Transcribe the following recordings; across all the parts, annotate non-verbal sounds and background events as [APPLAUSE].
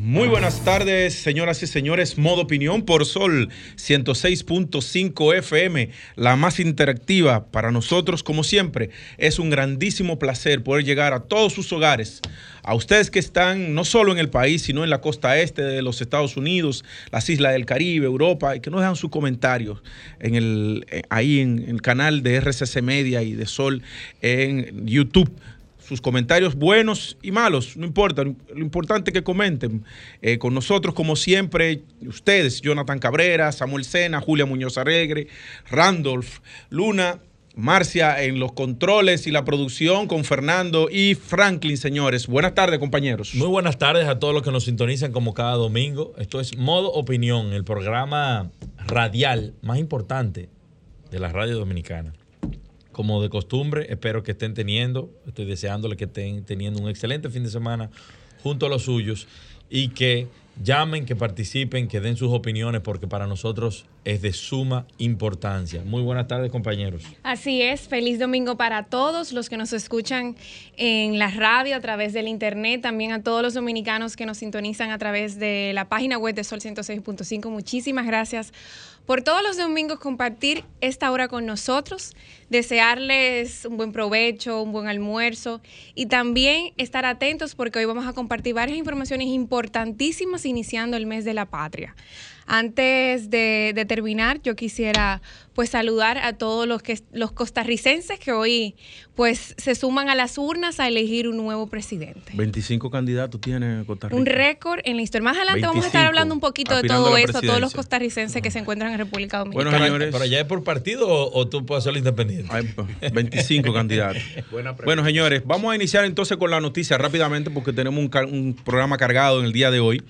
Muy buenas tardes, señoras y señores. Modo opinión por Sol 106.5 FM, la más interactiva para nosotros, como siempre. Es un grandísimo placer poder llegar a todos sus hogares, a ustedes que están no solo en el país, sino en la costa este de los Estados Unidos, las islas del Caribe, Europa, y que nos dejan sus comentarios en el, eh, ahí en el canal de RCC Media y de Sol en YouTube sus comentarios buenos y malos, no importa, lo importante es que comenten eh, con nosotros, como siempre, ustedes, Jonathan Cabrera, Samuel Sena, Julia Muñoz Aregre, Randolph, Luna, Marcia en los controles y la producción con Fernando y Franklin, señores. Buenas tardes, compañeros. Muy buenas tardes a todos los que nos sintonizan como cada domingo. Esto es Modo Opinión, el programa radial más importante de la radio dominicana como de costumbre, espero que estén teniendo, estoy deseándole que estén teniendo un excelente fin de semana junto a los suyos y que llamen, que participen, que den sus opiniones, porque para nosotros es de suma importancia. Muy buenas tardes, compañeros. Así es, feliz domingo para todos los que nos escuchan en la radio, a través del internet, también a todos los dominicanos que nos sintonizan a través de la página web de Sol 106.5. Muchísimas gracias por todos los domingos compartir esta hora con nosotros, desearles un buen provecho, un buen almuerzo y también estar atentos porque hoy vamos a compartir varias informaciones importantísimas iniciando el mes de la patria. Antes de, terminar, yo quisiera pues saludar a todos los que los costarricenses que hoy pues se suman a las urnas a elegir un nuevo presidente. 25 candidatos tiene Costa Rica. Un récord en la historia. Más adelante vamos a estar hablando un poquito de todo eso, todos los costarricenses que se encuentran en República Dominicana. Bueno, señores, ¿pero ya es por partido o, tú puedes hacerlo independiente? 25 [LAUGHS] candidatos. bueno, señores, vamos a iniciar entonces con la noticia rápidamente porque tenemos un programa cargado en el día de hoy.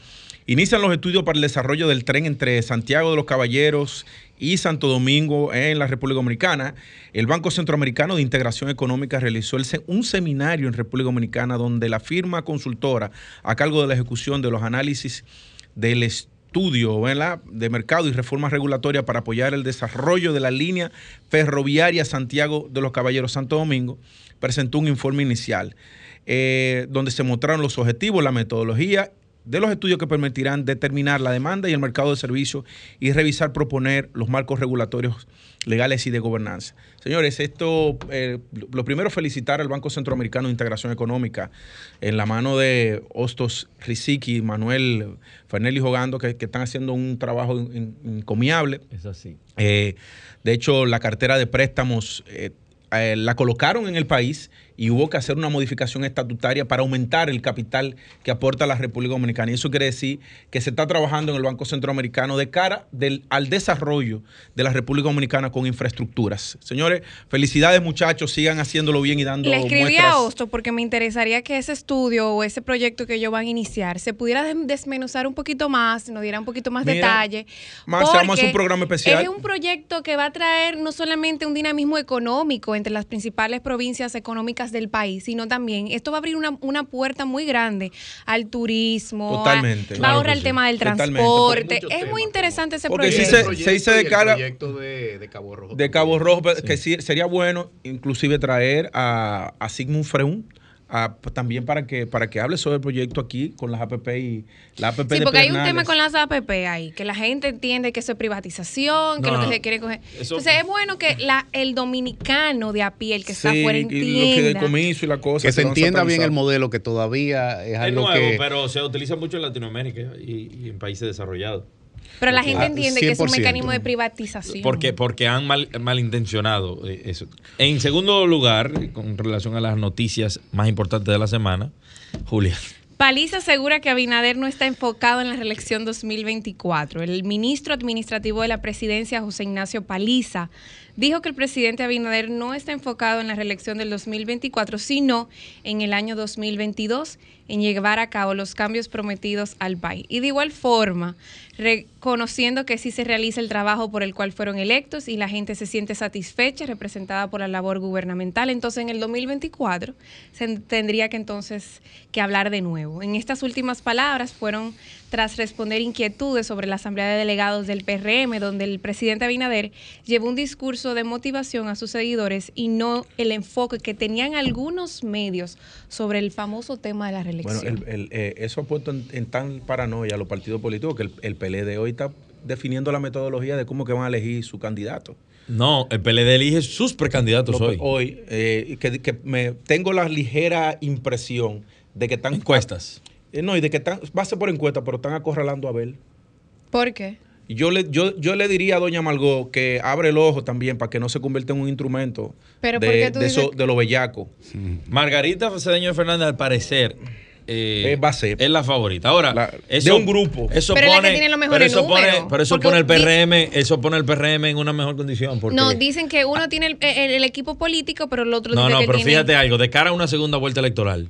Inician los estudios para el desarrollo del tren entre Santiago de los Caballeros y Santo Domingo en la República Dominicana. El Banco Centroamericano de Integración Económica realizó un seminario en República Dominicana donde la firma consultora a cargo de la ejecución de los análisis del estudio de mercado y reforma regulatoria para apoyar el desarrollo de la línea ferroviaria Santiago de los Caballeros Santo Domingo presentó un informe inicial eh, donde se mostraron los objetivos, la metodología de los estudios que permitirán determinar la demanda y el mercado de servicios y revisar, proponer los marcos regulatorios legales y de gobernanza. Señores, esto, eh, lo primero felicitar al Banco Centroamericano de Integración Económica en la mano de Hostos Riziki, Manuel Fernelli Jogando, que, están haciendo un trabajo encomiable. Es así. Eh, de hecho, la cartera de préstamos eh, la colocaron en el país y hubo que hacer una modificación estatutaria para aumentar el capital que aporta la República Dominicana. Y eso quiere decir que se está trabajando en el Banco Centroamericano de cara al desarrollo de la República Dominicana con infraestructuras. Señores, felicidades muchachos, sigan haciéndolo bien y dando Le escribí a Osto porque me interesaría que ese estudio o ese proyecto que ellos van a iniciar se pudiera desmenuzar un poquito más, nos diera un poquito más detalle. Más, vamos a un programa especial. Es un proyecto que va a traer no solamente un dinamismo económico entre las principales provincias económicas del país, sino también esto va a abrir una, una puerta muy grande al turismo, Totalmente. va a ahorrar el tema del transporte. Es muy interesante ese proyecto. Porque se, dice de cara de, Cabo Rojo. De Cabo Rojo, que sería bueno inclusive traer a, a Sigmund Freud pues, también para que para que hable sobre el proyecto aquí con las APP y la APP Sí, porque hay un tema con las APP ahí, que la gente entiende que eso es privatización, que lo que se quiere coger. Entonces es bueno que la, el dominicano de a pie, el que está fuera entienda. Y y la cosa, que se entienda bien el modelo, que todavía es, algo nuevo, pero se utiliza mucho en Latinoamérica y en países desarrollados. Pero la gente entiende que es un mecanismo de privatización. Porque, porque han mal, malintencionado eh, eso. En segundo lugar, con relación a las noticias más importantes de la semana, Julia. Paliza asegura que Abinader no está enfocado en la reelección 2024. El ministro administrativo de la presidencia, José Ignacio Paliza, dijo que el presidente Abinader no está enfocado en la reelección del 2024, sino en el año 2022 en llevar a cabo los cambios prometidos al país. Y de igual forma, reconociendo que sí se realiza el trabajo por el cual fueron electos y la gente se siente satisfecha, representada por la labor gubernamental. Entonces, en el 2024 se tendría que entonces que hablar de nuevo. En estas últimas palabras fueron tras responder inquietudes sobre la Asamblea de Delegados del PRM, donde el presidente Abinader llevó un discurso de motivación a sus seguidores y no el enfoque que tenían algunos medios sobre el famoso tema de la reelección. Bueno, eh, eso ha puesto en, tan paranoia a los partidos políticos que el, el PLD hoy está definiendo la metodología de cómo que van a elegir su candidato. No, el PLD elige sus precandidatos hoy. Hoy, eh, que, me, tengo la ligera impresión de que están... Encuestas. Eh, no, y de que están, va a ser por encuesta, pero están acorralando a Abel. ¿Por qué? Yo le, yo, yo le diría a doña Margot que abre el ojo también para que no se convierta en un instrumento ¿Pero de, de, eso, de lo bellaco. Margarita Cedeño Fernández, al parecer, eh, va a ser. es la favorita. Ahora, de un grupo. Eso pero pone, que tiene los pero eso pone, pero eso pone el PRM, eso pone el PRM en una mejor condición. Porque, No, dicen que uno tiene el, el- el equipo político, pero el otro no, dice no, que pero tiene... fíjate algo, de cara a una segunda vuelta electoral,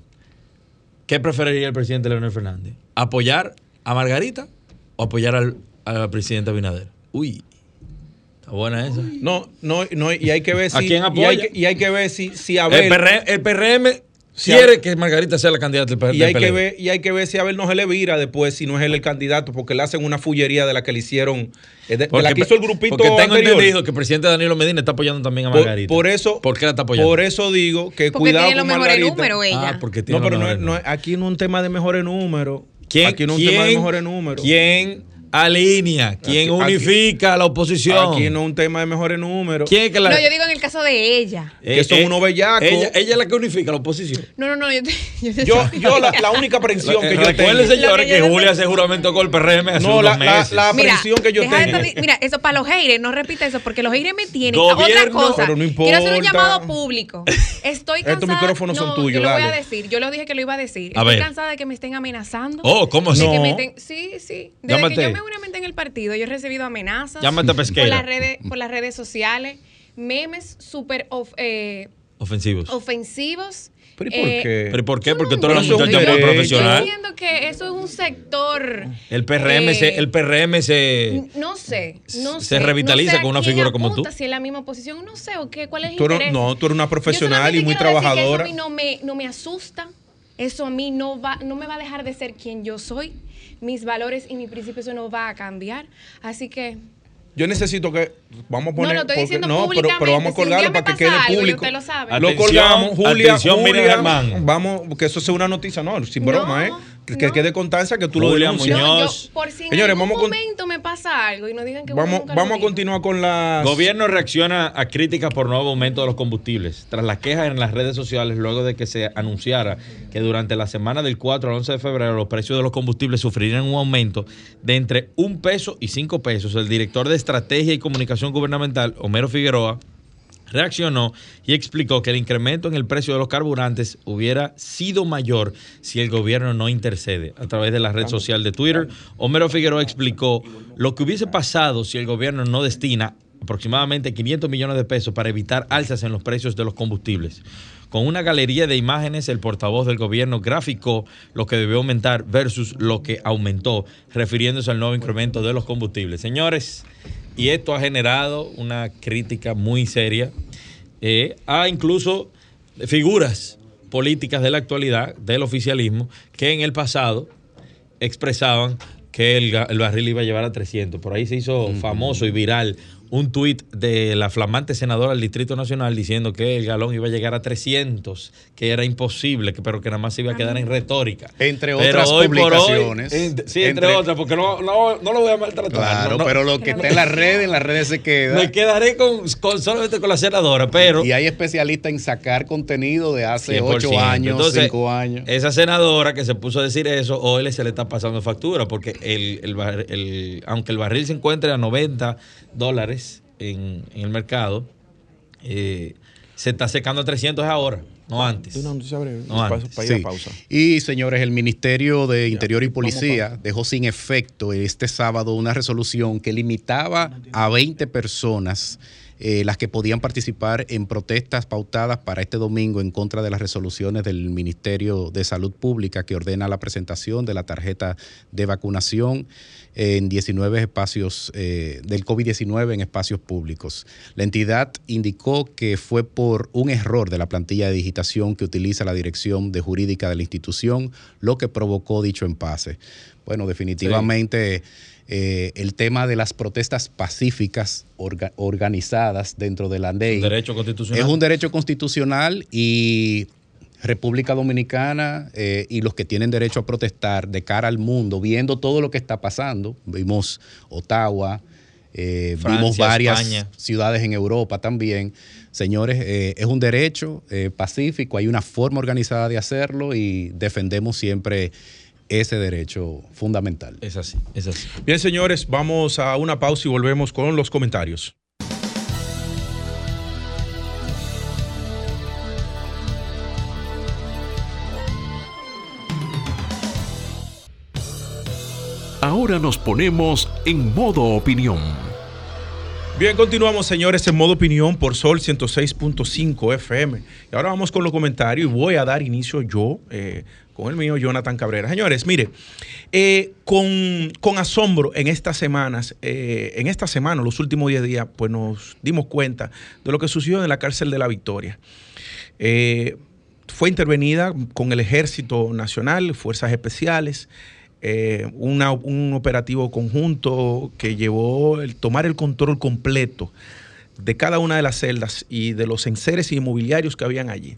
¿qué preferiría el presidente Leonel Fernández? ¿Apoyar a Margarita o apoyar al, al presidente Abinader? Uy, está buena esa. No, no, no, y hay que ver si. ¿A quién y apoya? hay que, y hay que ver si, si Abel. El PRM, el PRM Si quiere que Margarita sea la candidata del, Y del hay, que PLD. ver, y hay que ver si Abel no se le vira después, si no es él el candidato, porque le hacen una fullería de la que le hicieron, eh, de, de Porque, la que hizo el grupito porque tengo anterior. entendido que el presidente Danilo Medina está apoyando también a Margarita. por eso, ¿Por qué la está apoyando? Por eso digo que Porque cuidado tiene los con mejores números ella. Ah, porque tiene No, pero no, no aquí no es un tema de mejores números. ¿Quién, aquí no es un quién- tema de mejores números. ¿Quién alinea? ¿Quién Aquí- unifica a la oposición? Aquí no es un tema de mejores números. ¿Quién es que la.? No, yo digo en el caso de ella. que son unos bellacos. Ella, ella es la que unifica a la oposición. No, no, no, yo te, [LAUGHS] yo te- Yo, yo la, la única aprensión que yo tengo. Recuerden, señores, que Julia hace juramento con el PRM hace No, unos la- la- meses. la- Mira, presión que yo de tengo. mira, eso para los haters, no repita eso, porque los haters me tienen. Gobierno- Otra cosa, Pero no quiero hacer un llamado público. Estoy [LAUGHS] Estos cansada. micrófonos son no, tuyos, Yo lo voy a decir, yo lo dije que lo iba a decir. A Estoy ver. cansada de que me estén amenazando. Oh, ¿cómo así? que No. sí, sí. Desde que yo me uní en el partido, yo he recibido amenazas. Llámate por las redes, por las redes sociales, memes súper of- eh, Ofensivos. ofensivos. ¿Pero y por Eh, qué? ¿Pero por qué? Porque tú eres un muchacha muy profesional. Yo entiendo que eso es un sector. El PRM, eh, se, el PRM se. No sé, no se sé. revitaliza no sé a con una figura como tú. Si es la misma posición, no sé, o qué, cuál es el Tú interés. no, tú eres una profesional y muy quiero decir que trabajadora. Eso a mí no me, no me asusta. Eso a mí no, va, no me va a dejar de ser quien yo soy. Mis valores y mis principios, eso no va a cambiar. Así que Yo necesito que. Vamos a No, poner. lo estoy porque- diciendo no, pero, pero vamos a. Si colgarlo para que quede algo público. usted lo sabe. Lo Atención, colgamos, Julia. atención, Miriam Julia, Germán. Vamos, que eso sea una noticia, no, sin No, broma, ¿eh? Que, que no. quede constancia que tú lo Julia denuncias. Muñoz. no, yo, por si en Señores, algún vamos con- momento me pasa algo y no digan que Vamos, nunca lo vamos a continuar con las. Gobierno reacciona a críticas por nuevo aumento de los combustibles. Tras las quejas en las redes sociales, luego de que se anunciara que durante la semana del 4 al 11 de febrero los precios de los combustibles sufrirían un aumento de entre un peso y cinco pesos, el director de Estrategia y Comunicación Gubernamental, Homero Figueroa, reaccionó y explicó que el incremento en el precio de los carburantes hubiera sido mayor si el gobierno no intercede. A través de la red social de Twitter, Homero Figueroa explicó lo que hubiese pasado si el gobierno no destina aproximadamente 500 millones de pesos para evitar alzas en los precios de los combustibles. Con una galería de imágenes, el portavoz del gobierno graficó lo que debió aumentar versus lo que aumentó, refiriéndose al nuevo incremento de los combustibles. Señores, y esto ha generado una crítica muy seria eh, a incluso figuras políticas de la actualidad, del oficialismo, que en el pasado expresaban que el, el barril iba a llevar a 300. Por ahí se hizo famoso y viral un tuit de la flamante senadora del Distrito Nacional diciendo que el galón iba a llegar a 300, que era imposible, que, pero que nada más se iba a quedar en retórica. Entre Pero otras hoy- publicaciones. en- sí, entre, Entre- otras, porque no, no, no lo voy a maltratar. Claro, no, no. pero lo que está en las redes, en las redes se queda. Me quedaré con, con- solamente con la senadora, pero... Y hay especialistas en sacar contenido de hace 100%. ocho años, Entonces, cinco años. Esa senadora que se puso a decir eso, hoy le se le está pasando factura, porque el, el el- aunque el barril se encuentre a 90 dólares en, en el mercado, eh, se está secando a 300 ahora, no antes. Una noticia breve, No, para- antes. para ir a Sí. pausa. Y señores, el Ministerio de Interior y Policía dejó sin efecto este sábado una resolución que limitaba a 20 personas eh, las que podían participar en protestas pautadas para este domingo en contra de las resoluciones del Ministerio de Salud Pública que ordena la presentación de la tarjeta de vacunación en 19 espacios eh, del COVID-19 en espacios públicos. La entidad indicó que fue por un error de la plantilla de digitación que utiliza la dirección de jurídica de la institución lo que provocó dicho empase. Bueno, definitivamente eh, el tema de las protestas pacíficas organizadas dentro de la ley. Un derecho constitucional. Es un derecho constitucional y República Dominicana eh, y los que tienen derecho a protestar de cara al mundo, viendo todo lo que está pasando. Vimos Ottawa, eh, vimos varias ciudades en Europa también. Señores, eh, es un derecho pacífico, hay una forma organizada de hacerlo y defendemos siempre ese derecho fundamental. Es así, es así. Bien, señores, vamos a una pausa y volvemos con los comentarios. Ahora nos ponemos en modo opinión. Bien, continuamos, señores, en modo opinión por Sol 106.5 FM. Y ahora vamos con los comentarios y voy a dar inicio yo, eh, con el mío, Jonathan Cabrera. Señores, mire, eh, con, asombro en estas semanas, eh, en esta semana, los últimos 10 días, pues nos dimos cuenta de lo que sucedió en la cárcel de la Victoria. fue intervenida con el Ejército Nacional, Fuerzas Especiales, eh, un operativo conjunto que llevó el tomar el control completo de cada una de las celdas y de los enseres inmobiliarios que habían allí.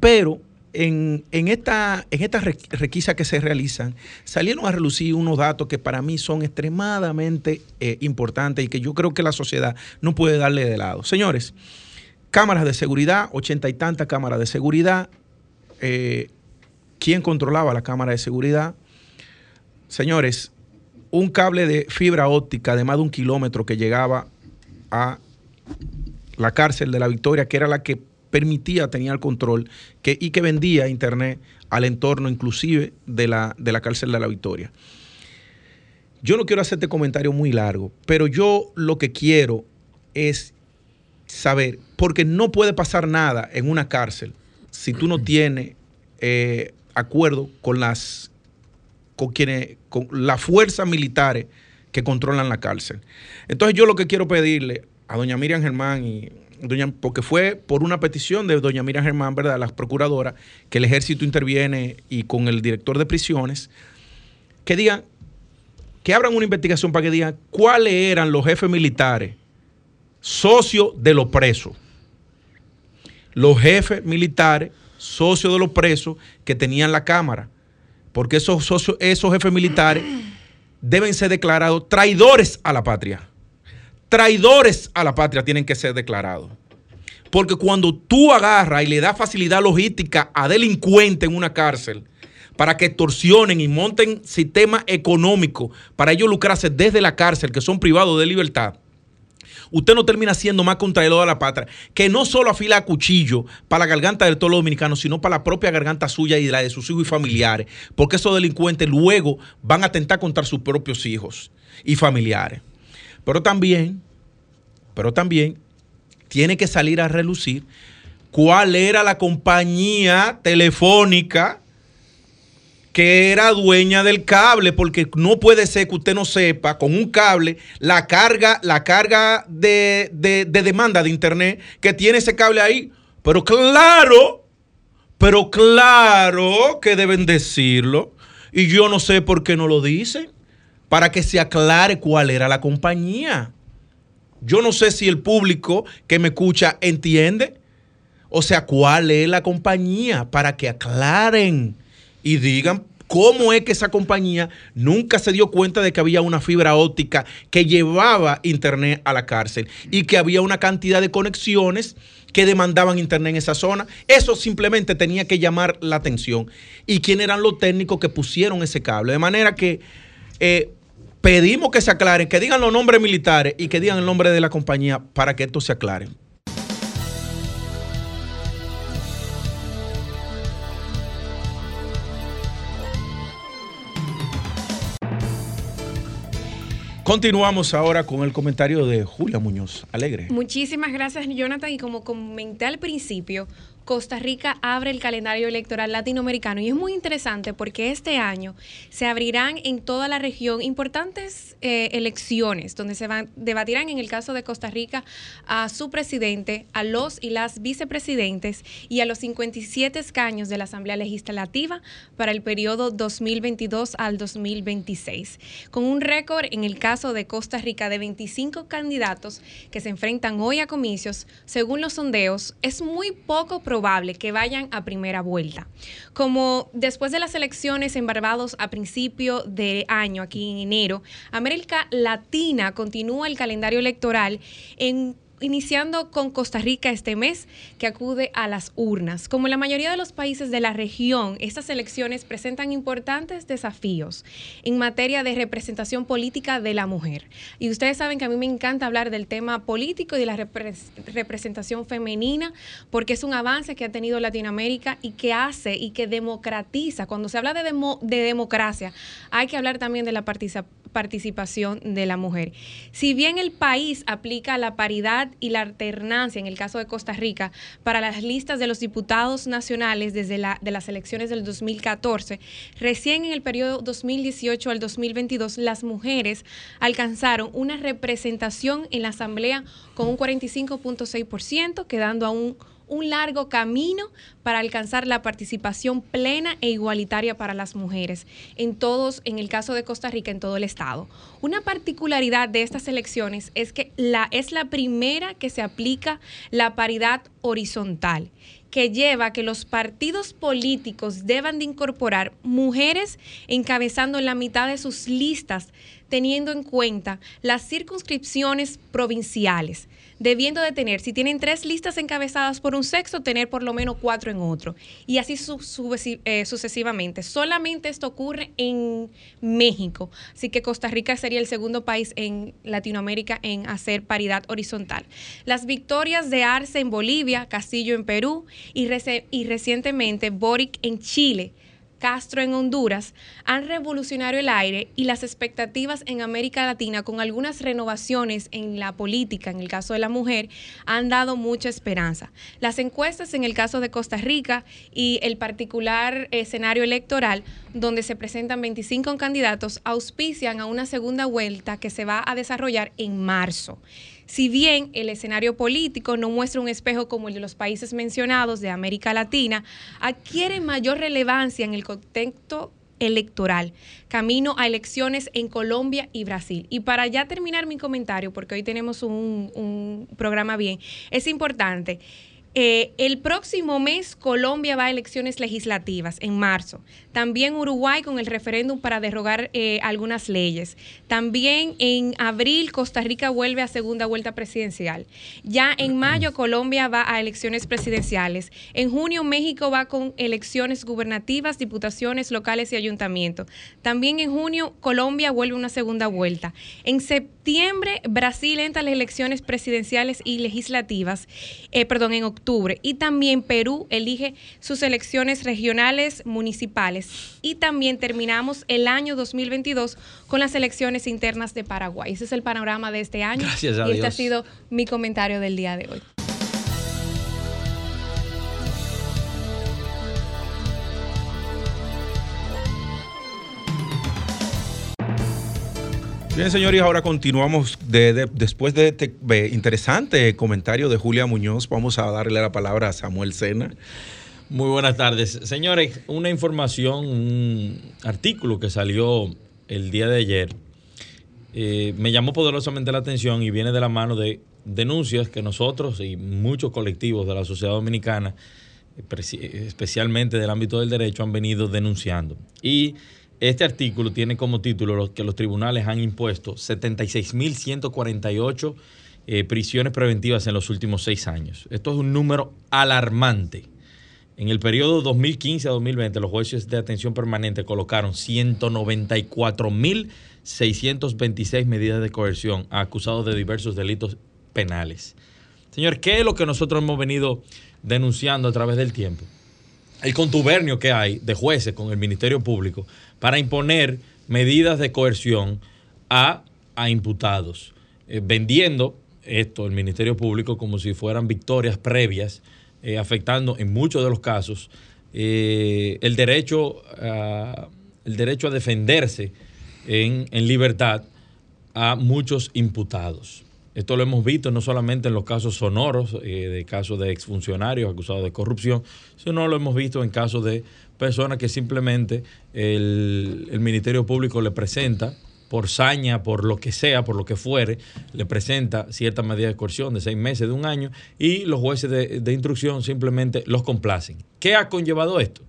Pero en, esta, en estas requisas que se realizan, salieron a relucir unos datos que para mí son extremadamente eh, importantes y que yo creo que la sociedad no puede darle de lado. Señores, cámaras de seguridad, ochenta y tantas cámaras de seguridad. Eh, ¿Quién controlaba la cámara de seguridad? Señores, un cable de fibra óptica de más de un kilómetro que llegaba a la cárcel de la Victoria, que era la que permitía, tenía el control que, y que vendía internet al entorno inclusive de la, de la cárcel de la Victoria. Yo no quiero hacerte comentario muy largo, pero yo lo que quiero es saber, porque no puede pasar nada en una cárcel si tú no tienes eh, acuerdo con las con quienes, con las fuerzas militares que controlan la cárcel. Entonces yo lo que quiero pedirle a doña Miriam Germán y porque fue por una petición de doña Miriam Germán, ¿verdad? La procuradora, que el ejército interviene y con el director de prisiones, que digan, que abran una investigación para que digan cuáles eran los jefes militares socios de los presos. Los jefes militares socios de los presos que tenían la Cámara porque esos, esos jefes militares deben ser declarados traidores a la patria. Traidores a la patria tienen que ser declarados. Porque cuando tú agarras y le das facilidad logística a delincuentes en una cárcel para que extorsionen y monten sistema económico para ellos lucrarse desde la cárcel, que son privados de libertad, usted no termina siendo más contraído de la patria, que no solo afila cuchillo para la garganta de todos los dominicanos, sino para la propia garganta suya y la de sus hijos y familiares, porque esos delincuentes luego van a atentar contra sus propios hijos y familiares. Pero también, pero también tiene que salir a relucir cuál era la compañía telefónica que era dueña del cable, porque no puede ser que usted no sepa con un cable la carga, la carga de, demanda de internet que tiene ese cable ahí. Pero claro, pero claro que deben decirlo. Y yo no sé por qué no lo dicen. Para que se aclare cuál era la compañía. Yo no sé si el público que me escucha entiende. O sea, cuál es la compañía para que aclaren y digan cómo es que esa compañía nunca se dio cuenta de que había una fibra óptica que llevaba internet a la cárcel y que había una cantidad de conexiones que demandaban internet en esa zona. Eso simplemente tenía que llamar la atención. ¿Y quién eran los técnicos que pusieron ese cable? De manera que eh, pedimos que se aclaren, que digan los nombres militares y que digan el nombre de la compañía para que esto se aclare. Continuamos ahora con el comentario de Julia Muñoz. Alegre. Muchísimas gracias, Jonathan. Y como comenté al principio, Costa Rica abre el calendario electoral latinoamericano y es muy interesante porque este año se abrirán en toda la región importantes eh, elecciones donde se van, debatirán en el caso de Costa Rica a su presidente, a los y las vicepresidentes y a los 57 escaños de la Asamblea Legislativa para el periodo 2022 al 2026, con un récord en el caso de Costa Rica de 25 candidatos que se enfrentan hoy a comicios, según los sondeos, es muy poco probable probable que vayan a primera vuelta. Como después de las elecciones en Barbados a principio de año, aquí en enero, América Latina continúa el calendario electoral en iniciando con Costa Rica este mes, que acude a las urnas. Como la mayoría de los países de la región, estas elecciones presentan importantes desafíos en materia de representación política de la mujer. Y ustedes saben que a mí me encanta hablar del tema político y de la representación femenina, porque es un avance que ha tenido Latinoamérica y que hace y que democratiza. Cuando se habla de, de democracia, hay que hablar también de la participación participación de la mujer. Si bien el país aplica la paridad y la alternancia, en el caso de Costa Rica, para las listas de los diputados nacionales desde la, de las elecciones del 2014, recién en el periodo 2018 al 2022 las mujeres alcanzaron una representación en la Asamblea con un 45.6%, quedando aún un largo camino para alcanzar la participación plena e igualitaria para las mujeres en todos, en el caso de Costa Rica, en todo el estado. Una particularidad de estas elecciones es que la, es la primera que se aplica la paridad horizontal que lleva a que los partidos políticos deban de incorporar mujeres encabezando la mitad de sus listas, teniendo en cuenta las circunscripciones provinciales debiendo de tener, si tienen tres listas encabezadas por un sexo, tener por lo menos cuatro en otro. Y así eh, sucesivamente. Solamente esto ocurre en México. Así que Costa Rica sería el segundo país en Latinoamérica en hacer paridad horizontal. Las victorias de Arce en Bolivia, Castillo en Perú y, y recientemente Boric en Chile Castro en Honduras han revolucionado el aire y las expectativas en América Latina con algunas renovaciones en la política, en el caso de la mujer, han dado mucha esperanza. Las encuestas en el caso de Costa Rica y el particular escenario electoral, donde se presentan 25 candidatos, auspician a una segunda vuelta que se va a desarrollar en marzo. Si bien el escenario político no muestra un espejo como el de los países mencionados de América Latina, adquiere mayor relevancia en el contexto electoral, camino a elecciones en Colombia y Brasil. Y para ya terminar mi comentario, porque hoy tenemos un, un programa bien, es importante eh, el próximo mes Colombia va a elecciones legislativas en marzo. También Uruguay con el referéndum para derrogar eh, algunas leyes. También en abril Costa Rica vuelve a segunda vuelta presidencial. Ya en mayo Colombia va a elecciones presidenciales. En junio México va con elecciones gubernativas, diputaciones locales y ayuntamientos. También en junio Colombia vuelve una segunda vuelta. En septiembre Brasil entra a las elecciones presidenciales y legislativas. Eh, perdón, en octubre y también Perú elige sus elecciones regionales municipales. Y también terminamos el año 2022 con las elecciones internas de Paraguay. Ese es el panorama de este año. Gracias a y este ha sido mi comentario del día de hoy. Bien, señores, ahora continuamos después de este interesante comentario de Julia Muñoz. Vamos a darle la palabra a Samuel Sena. Muy buenas tardes. Señores, una información, un artículo que salió el día de ayer eh, me llamó poderosamente la atención y viene de la mano de denuncias que nosotros y muchos colectivos de la sociedad dominicana, especialmente del ámbito del derecho, han venido denunciando. Y este artículo tiene como título que los tribunales han impuesto 76.148 eh, prisiones preventivas en los últimos seis años. Esto es un número alarmante. En el periodo 2015 a 2020, los jueces de atención permanente colocaron 194.626 medidas de coerción a acusados de diversos delitos penales. Señor, ¿qué es lo que nosotros hemos venido denunciando a través del tiempo? El contubernio que hay de jueces con el Ministerio Público para imponer medidas de coerción a a imputados, eh, vendiendo esto, el Ministerio Público, como si fueran victorias previas, eh, afectando en muchos de los casos eh, el, derecho a, el derecho a defenderse en, en libertad a muchos imputados. Esto lo hemos visto no solamente en los casos sonoros, eh, de casos de exfuncionarios acusados de corrupción, sino lo hemos visto en casos de personas que simplemente el, Ministerio Público le presenta por saña, por lo que sea, por lo que fuere, le presenta cierta medida de coerción de seis meses, de un año, y los jueces de, de instrucción simplemente los complacen. ¿Qué ha conllevado esto?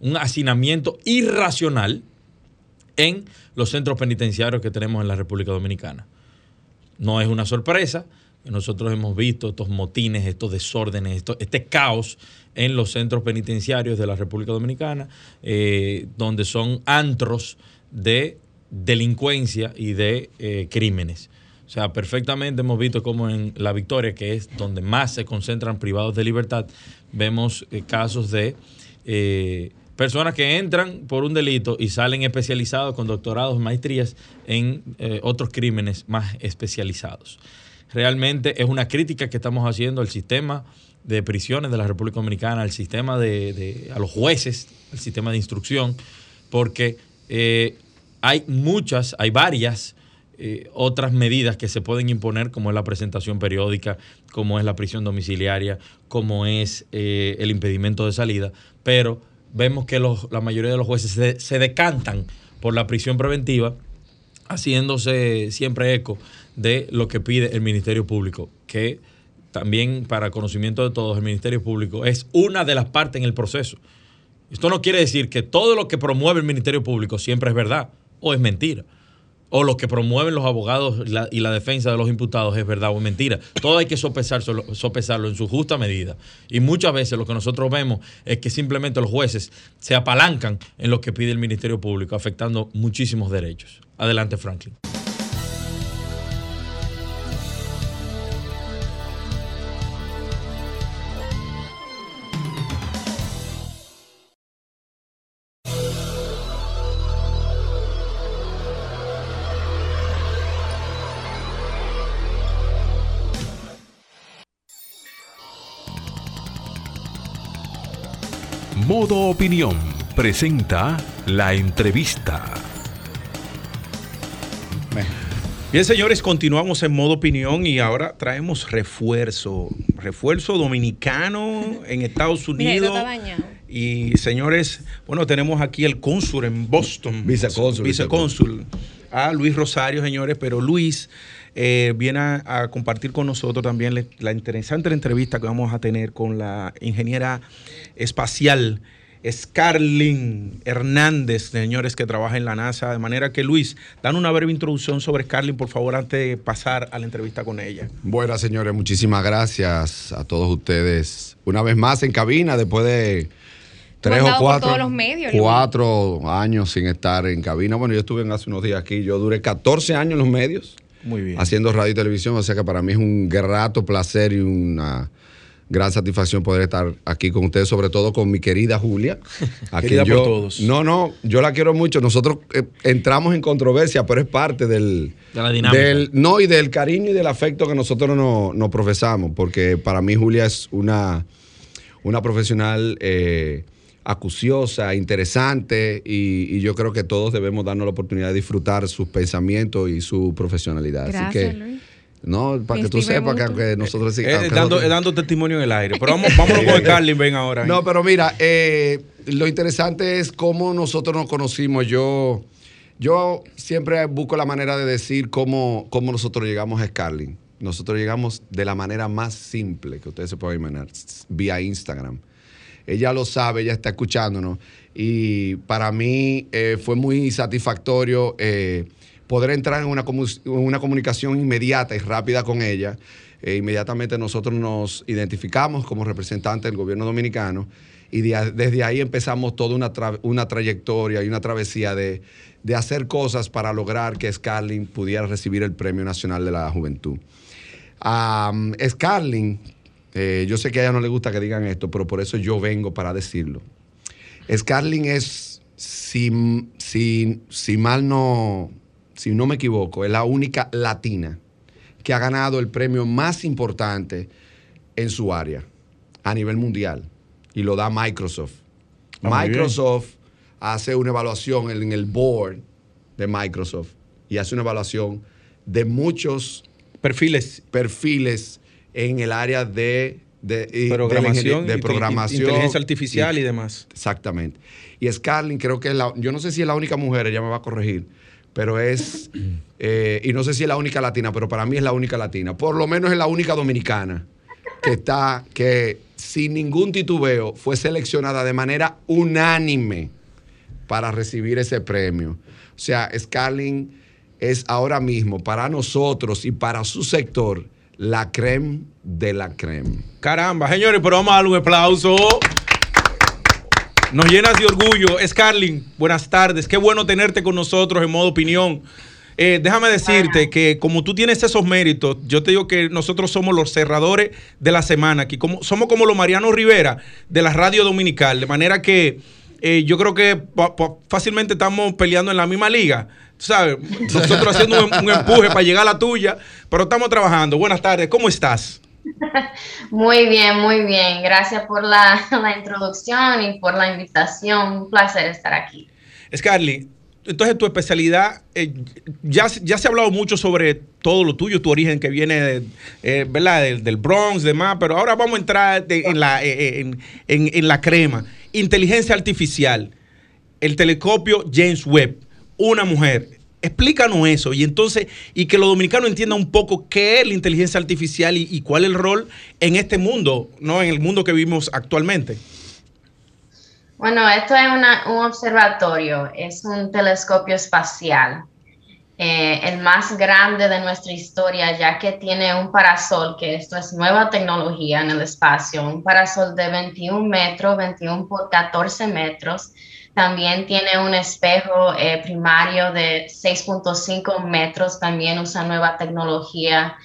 Un hacinamiento irracional en los centros penitenciarios que tenemos en la República Dominicana. No es una sorpresa. Nosotros hemos visto estos motines, estos desórdenes, esto, este caos en los centros penitenciarios de la República Dominicana, eh, donde son antros de delincuencia y de eh, crímenes. O sea, perfectamente hemos visto como en La Victoria, que es donde más se concentran privados de libertad, vemos eh, casos de personas que entran por un delito y salen especializados con doctorados, maestrías en eh, otros crímenes más especializados. Realmente es una crítica que estamos haciendo al sistema de prisiones de la República Dominicana, al sistema de, a los jueces, al sistema de instrucción, porque eh, hay muchas, hay varias eh, otras medidas que se pueden imponer, como es la presentación periódica, como es la prisión domiciliaria, como es el impedimento de salida, pero vemos que los, la mayoría de los jueces se, se decantan por la prisión preventiva, haciéndose siempre eco de lo que pide el Ministerio Público, que también para conocimiento de todos, el Ministerio Público es una de las partes en el proceso. Esto no quiere decir que todo lo que promueve el Ministerio Público siempre es verdad o es mentira. O lo que promueven los abogados y la defensa de los imputados es verdad o es mentira. Todo hay que sopesarlo en su justa medida. Y muchas veces lo que nosotros vemos es que simplemente los jueces se apalancan en lo que pide el Ministerio Público, afectando muchísimos derechos. Adelante, Franklin. Modo Opinión presenta la entrevista. Bien, señores, continuamos en modo opinión y ahora traemos refuerzo. Refuerzo dominicano en Estados Unidos. Y señores, bueno, tenemos aquí el cónsul en Boston. Vicecónsul, Vicecónsul. A Luis Rosario, señores, pero Luis eh, viene a, a compartir con nosotros también le- la interesante entrevista que vamos a tener con la ingeniera espacial Scarlin Hernández, señores, que trabaja en la NASA. De manera que, Luis, dan una breve introducción sobre Scarlin, por favor, antes de pasar a la entrevista con ella. Buenas, señores, muchísimas gracias a todos ustedes. Una vez más en cabina, después de tres o dado por cuatro, todos los medios, Luis. cuatro años sin estar en cabina. Bueno, yo estuve hace unos días aquí, yo duré 14 años en los medios Muy bien. haciendo radio y televisión, o sea que para mí es un grato placer y una gran satisfacción poder estar aquí con ustedes, sobre todo con mi querida Julia. [LAUGHS] a Querida quien por yo- todos. No, no, yo la quiero mucho. Nosotros eh, entramos en controversia, pero es parte del, De la dinámica. del- no, y del cariño y del afecto que nosotros nos nos profesamos, porque para mí Julia es una, una profesional eh, acuciosa, interesante, y, y yo creo que todos debemos darnos la oportunidad de disfrutar sus pensamientos y su profesionalidad. Así Gracias, que, Luis. no, para que tú sepas que aunque nosotros Eh, dando, eh, dando testimonio en el aire. Pero vamos, vámonos con [LAUGHS] Scarlin, ven ahora. no, pero mira, eh, lo interesante es cómo nosotros nos conocimos. Yo, yo siempre busco la manera de decir cómo, cómo nosotros llegamos a Scarlin. Nosotros llegamos de la manera más simple que ustedes se pueden imaginar, vía Instagram. Ella lo sabe, ella está escuchándonos. Y para mí eh, fue muy satisfactorio eh, poder entrar en una, una comunicación inmediata y rápida con ella. Eh, inmediatamente nosotros nos identificamos como representantes del gobierno dominicano y desde ahí empezamos toda una, una trayectoria y una travesía de, de hacer cosas para lograr que Scarlin pudiera recibir el Premio Nacional de la Juventud. Am, Scarlin, eh, yo sé que a ella no le gusta que digan esto, pero por eso yo vengo para decirlo. Scarlin es, si, si, si mal no, si no me equivoco, es la única latina que ha ganado el premio más importante en su área a nivel mundial y lo da Microsoft. Ah, Microsoft hace una evaluación en el board de Microsoft y hace una evaluación de muchos Perfiles. perfiles en el área de, de, Programación, de programación, inteligencia artificial y demás. Exactamente. Y Scarlett creo que es la, yo no sé si es la única mujer, ella me va a corregir, pero es, [CLEARS THROAT] eh, y no sé si es la única latina, pero para mí es la única latina. Por lo menos es la única dominicana que está, que sin ningún titubeo fue seleccionada de manera unánime para recibir ese premio. O sea, Scarlett es ahora mismo para nosotros y para su sector la creme de la creme. Caramba, señores, pero vamos a darle un aplauso. Nos llenas de orgullo. Scarlin, buenas tardes. Qué bueno tenerte con nosotros en modo opinión. Eh, déjame decirte que como tú tienes esos méritos, yo te digo que nosotros somos los cerradores de la semana aquí. Como, somos como los Mariano Rivera de la radio dominical. De manera que eh, yo creo que fácilmente estamos peleando en la misma liga. ¿Sabes? Nosotros haciendo un, un empuje para llegar a la tuya, pero estamos trabajando. Buenas tardes, ¿cómo estás? [LAUGHS] Muy bien, muy bien. Gracias por la, la introducción y por la invitación. Un placer estar aquí. Scarly, entonces tu especialidad, eh, ya, se- ya se ha hablado mucho sobre todo lo tuyo, tu origen que viene de, eh, ¿verdad? Del, del Bronx, demás, pero ahora vamos a entrar de- en, la, eh, en, en- en la crema. Inteligencia artificial, el telescopio James Webb, una mujer. Explícanos eso y entonces, y que los dominicanos entiendan un poco qué es la inteligencia artificial y, y cuál es el rol en este mundo, no en el mundo que vivimos actualmente. Bueno, esto es una- un observatorio, es un telescopio espacial, eh, el más grande de nuestra historia, ya que tiene un parasol, que esto es nueva tecnología en el espacio, un parasol de 21 metros, 21 por 14 metros. También tiene un espejo eh, primario de 6.5 metros, también usa nueva tecnología.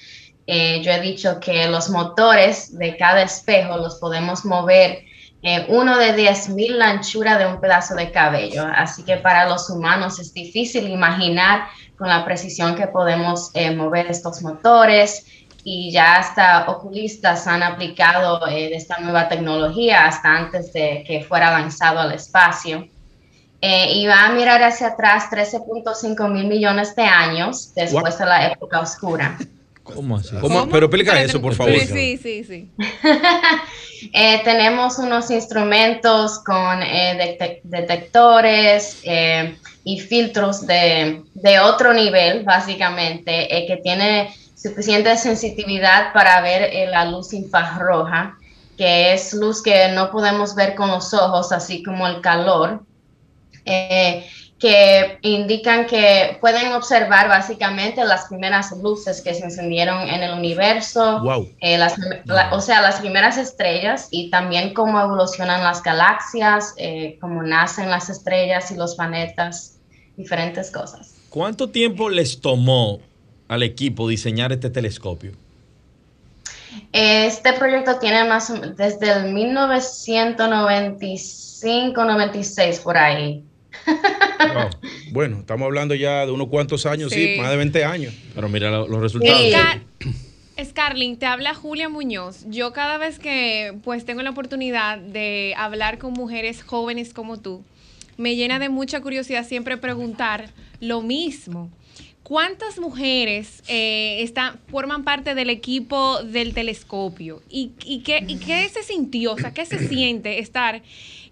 Eh, yo he dicho que los motores de cada espejo los podemos mover eh, uno de 10.000 la anchura de un pedazo de cabello. Así que para los humanos es difícil imaginar con la precisión que podemos eh, mover estos motores y ya hasta oculistas han aplicado esta nueva tecnología hasta antes de que fuera lanzado al espacio. Eh, y va a mirar hacia atrás 13.5 mil millones de años después de la época oscura. ¿Cómo así? ¿Cómo? Pero explica eso, por favor. Sí, sí, sí. [LAUGHS] Eh, tenemos unos instrumentos con eh, detec- detectores eh, y filtros de, de otro nivel, básicamente, eh, que tiene suficiente sensitividad para ver eh, la luz infrarroja, que es luz que no podemos ver con los ojos, así como el calor. Eh, que indican que pueden observar básicamente las primeras luces que se encendieron en el universo, Wow. eh, las, la- o sea, las primeras estrellas y también cómo evolucionan las galaxias, eh, cómo nacen las estrellas y los planetas, diferentes cosas. ¿Cuánto tiempo les tomó al equipo diseñar este telescopio? Este proyecto tiene más o menos desde el 1995-96 por ahí. Wow. Bueno, estamos hablando ya de unos cuantos años, sí, Sí. más de 20 años. Pero mira lo- los resultados. Sí. Scar- Scarlin, te habla Julia Muñoz. Yo cada vez que pues tengo la oportunidad de hablar con mujeres jóvenes como tú, me llena de mucha curiosidad siempre preguntar lo mismo. ¿Cuántas mujeres eh, están, forman parte del equipo del telescopio? ¿Y, y qué, y qué se sintió? O sea, ¿qué se siente estar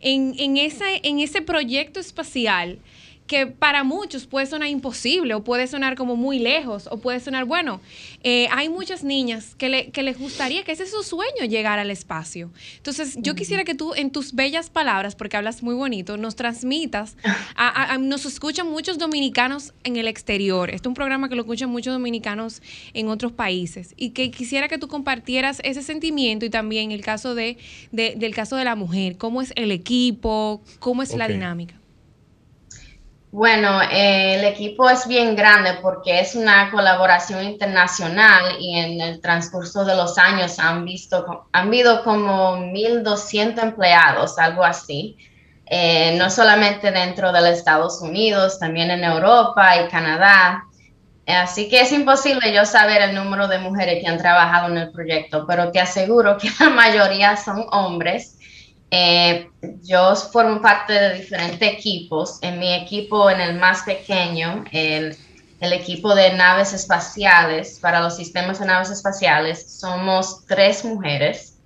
en, en, ese, en ese proyecto espacial que para muchos puede sonar imposible o puede sonar como muy lejos o puede sonar, bueno, eh, hay muchas niñas que, le- que les gustaría, que ese es su sueño, llegar al espacio. Entonces, yo quisiera que tú en tus bellas palabras, porque hablas muy bonito, nos transmitas, a- a- a- nos escuchan muchos dominicanos en el exterior, este es un programa que lo escuchan muchos dominicanos en otros países. Y que quisiera que tú compartieras ese sentimiento y también el caso de, de- del caso de la mujer, cómo es el equipo, cómo es la dinámica. Bueno, el equipo es bien grande porque es una colaboración internacional y en el transcurso de los años han visto, han habido como 1.200 empleados, algo así. Eh, no solamente dentro de los Estados Unidos, también en Europa y Canadá. Así que es imposible yo saber el número de mujeres que han trabajado en el proyecto, pero te aseguro que la mayoría son hombres. Eh, yo formo parte de diferentes equipos. En mi equipo, en el más pequeño, el, equipo de naves espaciales, para los sistemas de naves espaciales, somos tres mujeres.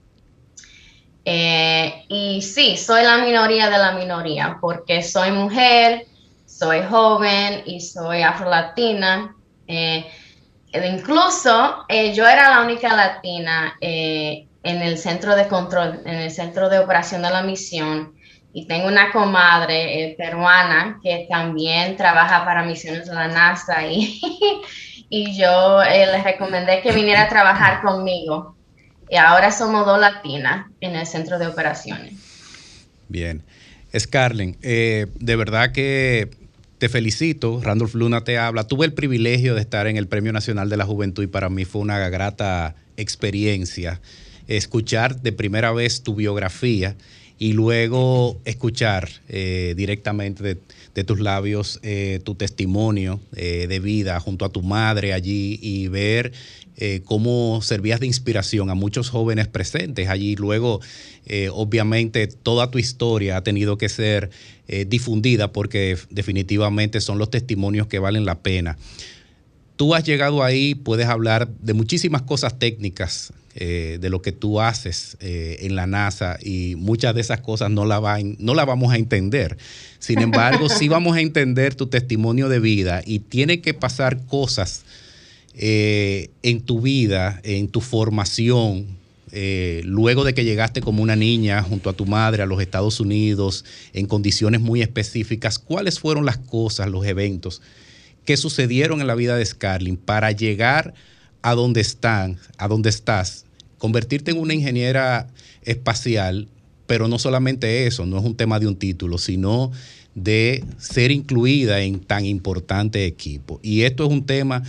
Eh, y sí, soy la minoría de la minoría, porque soy mujer, soy joven y soy afro-latina. Eh, incluso eh, yo era la única latina en el centro de control, en el centro de operación de la misión. Y tengo una comadre peruana que también trabaja para misiones de la NASA y, [LAUGHS] y yo le recomendé que viniera a trabajar conmigo y ahora somos dos latinas en el centro de operaciones. Bien. Scarlett, eh, de verdad que te felicito. Randolph Luna te habla. Tuve el privilegio de estar en el Premio Nacional de la Juventud y para mí fue una grata experiencia escuchar de primera vez tu biografía y luego escuchar eh, directamente de, tus labios eh, tu testimonio de vida junto a tu madre allí y ver eh, cómo servías de inspiración a muchos jóvenes presentes allí. Luego, eh, obviamente, toda tu historia ha tenido que ser eh, difundida porque definitivamente son los testimonios que valen la pena. Tú has llegado ahí, puedes hablar de muchísimas cosas técnicas de lo que tú haces en la NASA y muchas de esas cosas no la, no la vamos a entender. Sin embargo, sí [LAUGHS] vamos a entender tu testimonio de vida y tiene que pasar cosas eh, en tu vida, en tu formación, eh, luego de que llegaste como una niña junto a tu madre a los Estados Unidos, en condiciones muy específicas, ¿cuáles fueron las cosas, los eventos que sucedieron en la vida de Scarlett para llegar a donde están, a donde estás, convertirte en una ingeniera espacial, pero no solamente eso, no es un tema de un título, sino de ser incluida en tan importante equipo. Y esto es un tema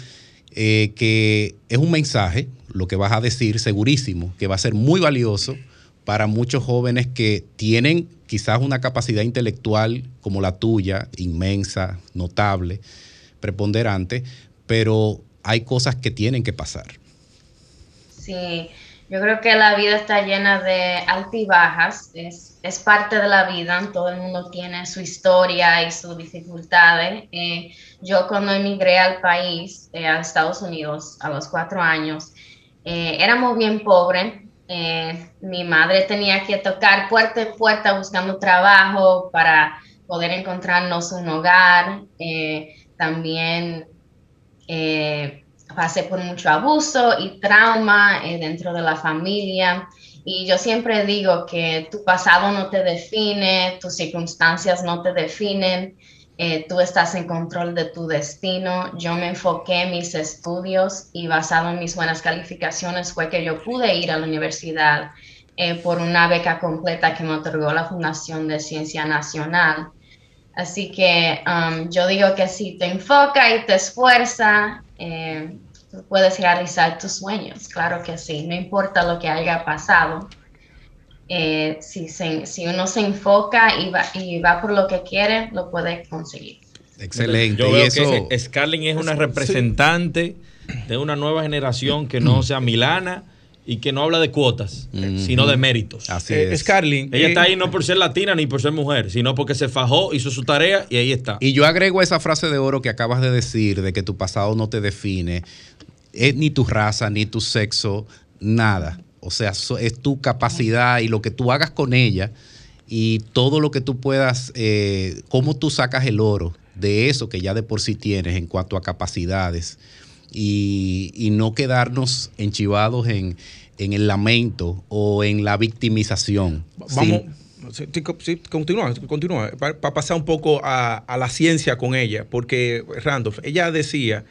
eh, que es un mensaje, lo que vas a decir, segurísimo, que va a ser muy valioso para muchos jóvenes que tienen quizás una capacidad intelectual como la tuya, inmensa, notable, preponderante, pero hay cosas que tienen que pasar. Sí, yo creo que la vida está llena de altibajas, es, es parte de la vida, todo el mundo tiene su historia y sus dificultades. Eh, yo cuando emigré al país, eh, a Estados Unidos, a los cuatro años, eh, éramos bien pobres. mi madre tenía que tocar puerta en puerta buscando trabajo para poder encontrarnos un hogar. También pasé por mucho abuso y trauma eh, dentro de la familia. Y yo siempre digo que tu pasado no te define, tus circunstancias no te definen, eh, tú estás en control de tu destino. Yo me enfoqué en mis estudios y basado en mis buenas calificaciones fue que yo pude ir a la universidad eh, por una beca completa que me otorgó la Fundación de Ciencia Nacional. Así que um, yo digo que si te enfoca y te esfuerza, eh, puedes realizar tus sueños, claro que sí, no importa lo que haya pasado. Eh, si, si, uno se enfoca y va, y va por lo que quiere, lo puede conseguir. Excelente. Yo veo que Scarlett es una representante de una nueva generación que no sea milana y que no habla de cuotas, sino de méritos. Así eh, es. Ella está ahí no por ser latina ni por ser mujer, sino porque se fajó, hizo su tarea y ahí está. Y yo agrego esa frase de oro que acabas de decir, de que tu pasado no te define. Es ni tu raza, ni tu sexo, nada. O sea, es tu capacidad y lo que tú hagas con ella y todo lo que tú puedas, eh, cómo tú sacas el oro de eso que ya de por sí tienes en cuanto a capacidades y, no quedarnos enchivados en, en el lamento o en la victimización. Vamos, sí. continúa, continúa, para pasar un poco a, la ciencia con ella, porque Randolph, ella decía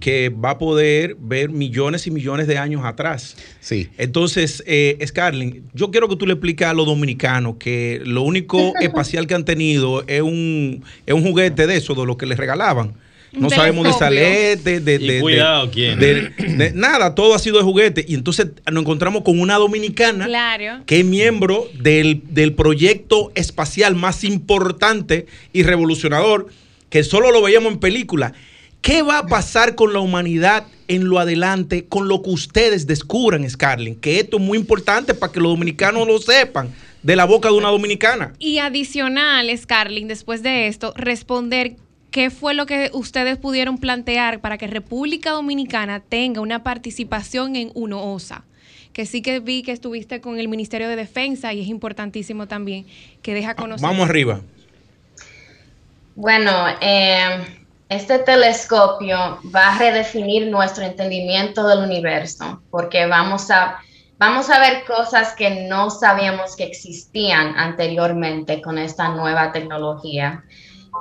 que va a poder ver millones y millones de años atrás. Sí. Entonces, eh, Scarlett, yo quiero que tú le expliques a los dominicanos que lo único [LAUGHS] espacial que han tenido es un, es un juguete de eso, de lo que les regalaban. No sabemos de salete, de, de, cuidado, ¿quién? De, nada, todo ha sido de juguete. Y entonces nos encontramos con una dominicana que es miembro del, del proyecto espacial más importante y revolucionador, que solo lo veíamos en películas ¿Qué va a pasar con la humanidad en lo adelante con lo que ustedes descubran, Scarlett? Que esto es muy importante para que los dominicanos lo sepan de la boca de una dominicana. Y adicional, Scarlett, después de esto, responder qué fue lo que ustedes pudieron plantear para que República Dominicana tenga una participación en UNOOSA que sí que vi que estuviste con el Ministerio de Defensa y es importantísimo también que deja conocer. Vamos arriba. Bueno, eh, este telescopio va a redefinir nuestro entendimiento del universo, porque vamos a, vamos a ver cosas que no sabíamos que existían anteriormente con esta nueva tecnología.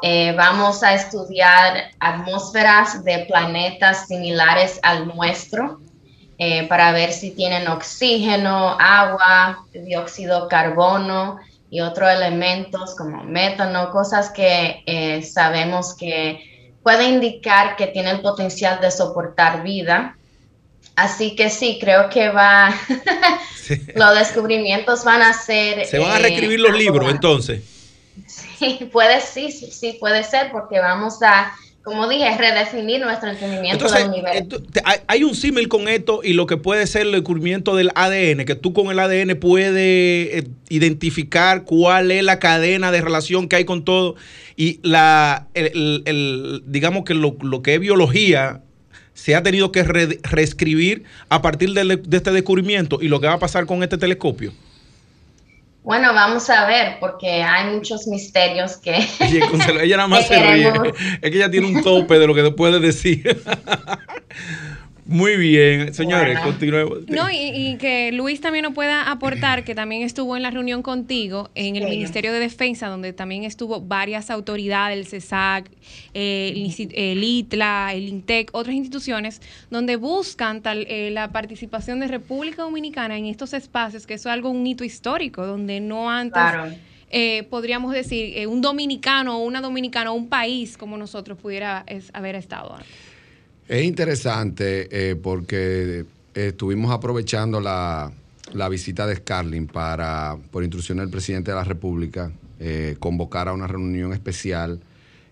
Eh, vamos a estudiar atmósferas de planetas similares al nuestro eh, para ver si tienen oxígeno, agua, dióxido de carbono y otros elementos como metano, cosas que eh, sabemos que puede indicar que tiene el potencial de soportar vida. Así que sí, creo que va, [LAUGHS] los descubrimientos van a ser... Se van a reescribir los libros entonces. Sí, puede, sí, sí, puede ser porque vamos a como dije, redefinir nuestro entendimiento del universo. Hay un símil con esto y lo que puede ser el descubrimiento del ADN, que tú con el ADN puedes eh, identificar cuál es la cadena de relación que hay con todo. Y la, el, digamos que lo, que es biología se ha tenido que reescribir a partir de, de este descubrimiento y lo que va a pasar con este telescopio. Bueno, vamos a ver, porque hay muchos misterios que. [LAUGHS] ella nada [LAUGHS] más se ríe. Es que ella tiene un tope de lo que puede decir. [LAUGHS] Muy bien, señores, continuemos. No, y, que Luis también nos pueda aportar, que también estuvo en la reunión contigo en el Ministerio de Defensa, donde también estuvo varias autoridades, el CESAC, el, ITLA, el INTEC, otras instituciones, donde buscan tal, eh, la participación de República Dominicana en estos espacios, que eso es algo, un hito histórico, donde no antes... Eh, podríamos decir, eh, un dominicano o una dominicana o un país como nosotros pudiera haber estado. Es interesante eh, porque estuvimos aprovechando la, visita de Scarlin para, por instrucción del presidente de la República, eh, convocar a una reunión especial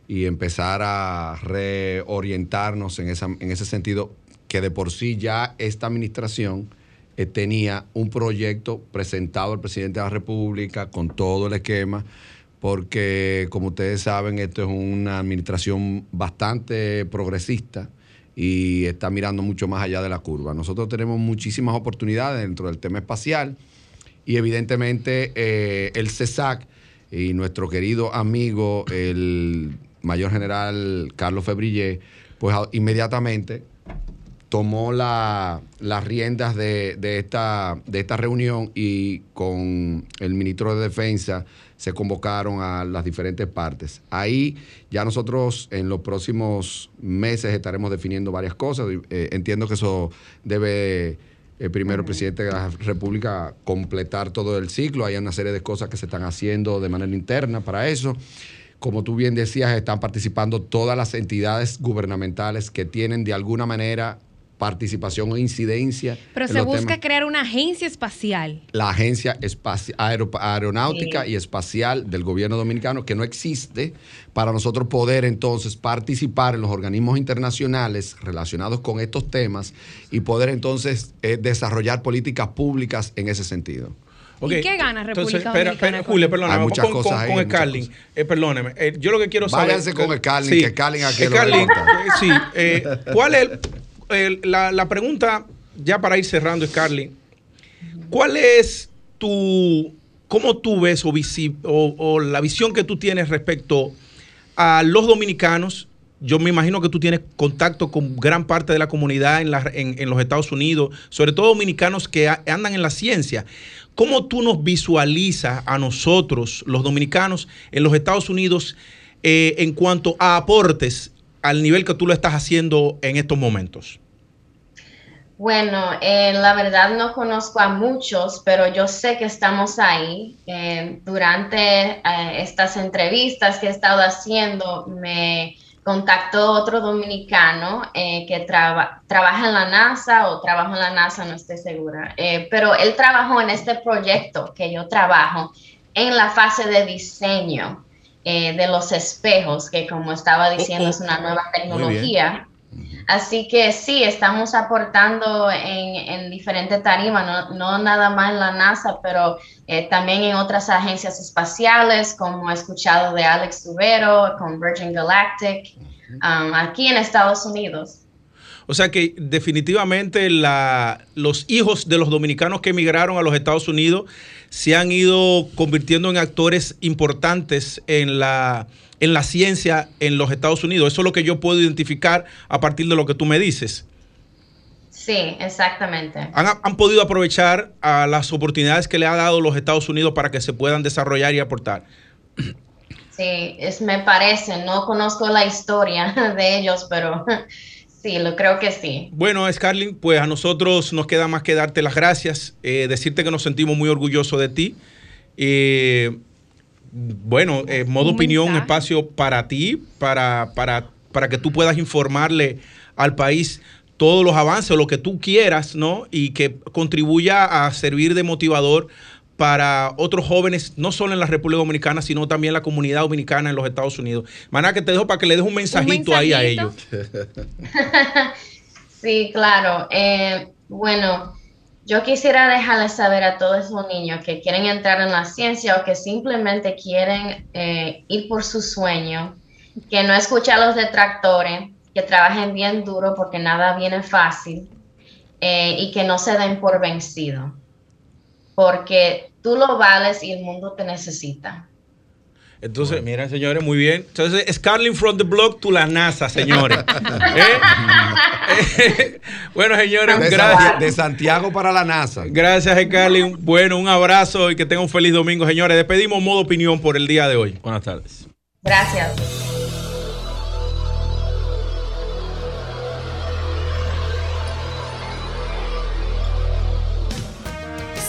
y empezar a reorientarnos en, esa, en ese sentido, que de por sí ya esta administración eh, tenía un proyecto presentado al presidente de la República con todo el esquema porque como ustedes saben, esto es una administración bastante progresista y está mirando mucho más allá de la curva. Nosotros tenemos muchísimas oportunidades dentro del tema espacial y evidentemente eh, el CESAC y nuestro querido amigo, el mayor general Carlos Febrillé, pues inmediatamente tomó las riendas de, esta, de esta reunión y con el ministro de Defensa se convocaron a las diferentes partes. Ahí ya nosotros en los próximos meses estaremos definiendo varias cosas. Eh, entiendo que eso debe el primero el presidente de la República completar todo el ciclo. Hay una serie de cosas que se están haciendo de manera interna para eso. Como tú bien decías, están participando todas las entidades gubernamentales que tienen de alguna manera participación o incidencia. Pero se busca crear una agencia espacial. La agencia aeronáutica y espacial del gobierno dominicano, que no existe, para nosotros poder entonces participar en los organismos internacionales relacionados con estos temas y poder entonces eh, desarrollar políticas públicas en ese sentido. ¿Y qué gana República Dominicana? Espera, Julio, perdóname, Hay muchas con, cosas con, Scarlin. Eh, perdóneme, eh, yo lo que quiero saber... Váyanse con Scarlin, que aquí Scarlin, Sí, ¿cuál es la, pregunta, ya para ir cerrando, Scarly, ¿cuál es tu, cómo tú ves o, la visión que tú tienes respecto a los dominicanos? Yo me imagino que tú tienes contacto con gran parte de la comunidad en, en, los Estados Unidos, sobre todo dominicanos que andan en la ciencia. ¿Cómo tú nos visualizas a nosotros, los dominicanos, en los Estados Unidos eh, en cuanto a aportes al nivel que tú lo estás haciendo en estos momentos? Bueno, eh, la verdad no conozco a muchos, pero yo sé que estamos ahí. Eh, durante eh, estas entrevistas que he estado haciendo, me contactó otro dominicano que trabaja en la NASA o trabaja en la NASA, no estoy segura, pero él trabajó en este proyecto que yo trabajo en la fase de diseño. Eh, de los espejos, que como estaba diciendo es una nueva tecnología. Así que sí, estamos aportando en, en diferentes tarimas, no, no nada más en la NASA, pero eh, también en otras agencias espaciales, como he escuchado de Alex Tubero con Virgin Galactic, um, aquí en Estados Unidos. O sea que definitivamente la- los hijos de los dominicanos que emigraron a los Estados Unidos se han ido convirtiendo en actores importantes en la, en la ciencia en los Estados Unidos. Eso es lo que yo puedo identificar a partir de lo que tú me dices. Sí, exactamente. Han, han podido aprovechar a las oportunidades que le ha dado los Estados Unidos para que se puedan desarrollar y aportar. Sí, es, me parece, no conozco la historia [LAUGHS] de ellos, pero sí, lo creo que sí. Bueno, Scarlett, pues a nosotros nos queda más que darte las gracias, eh, decirte que nos sentimos muy orgullosos de ti. Eh, bueno, eh, modo opinión, mensaje. espacio para ti, para, para, para que tú puedas informarle al país todos los avances, lo que tú quieras, ¿no? Y que contribuya a servir de motivador para otros jóvenes, no solo en la República Dominicana, sino también la comunidad dominicana en los Estados Unidos. Maná, que te dejo para que le des un mensajito, ahí a ellos. [LAUGHS] Sí, claro. Eh, bueno, yo quisiera dejarles saber a todos esos niños que quieren entrar en la ciencia o que simplemente quieren eh, ir por su sueño, que no escuchen a los detractores, que trabajen bien duro porque nada viene fácil eh, y que no se den por vencido, porque tú lo vales y el mundo te necesita. Entonces, miren, señores, muy bien. Entonces, Scarlett from the block to la NASA, señores. [LAUGHS] ¿Eh? [LAUGHS] Bueno, señores, De, gracias. De Santiago para la NASA. Gracias, Scarlett. Bueno, un abrazo y que tengan un feliz domingo, señores. Despedimos modo opinión por el día de hoy. Buenas tardes. Gracias.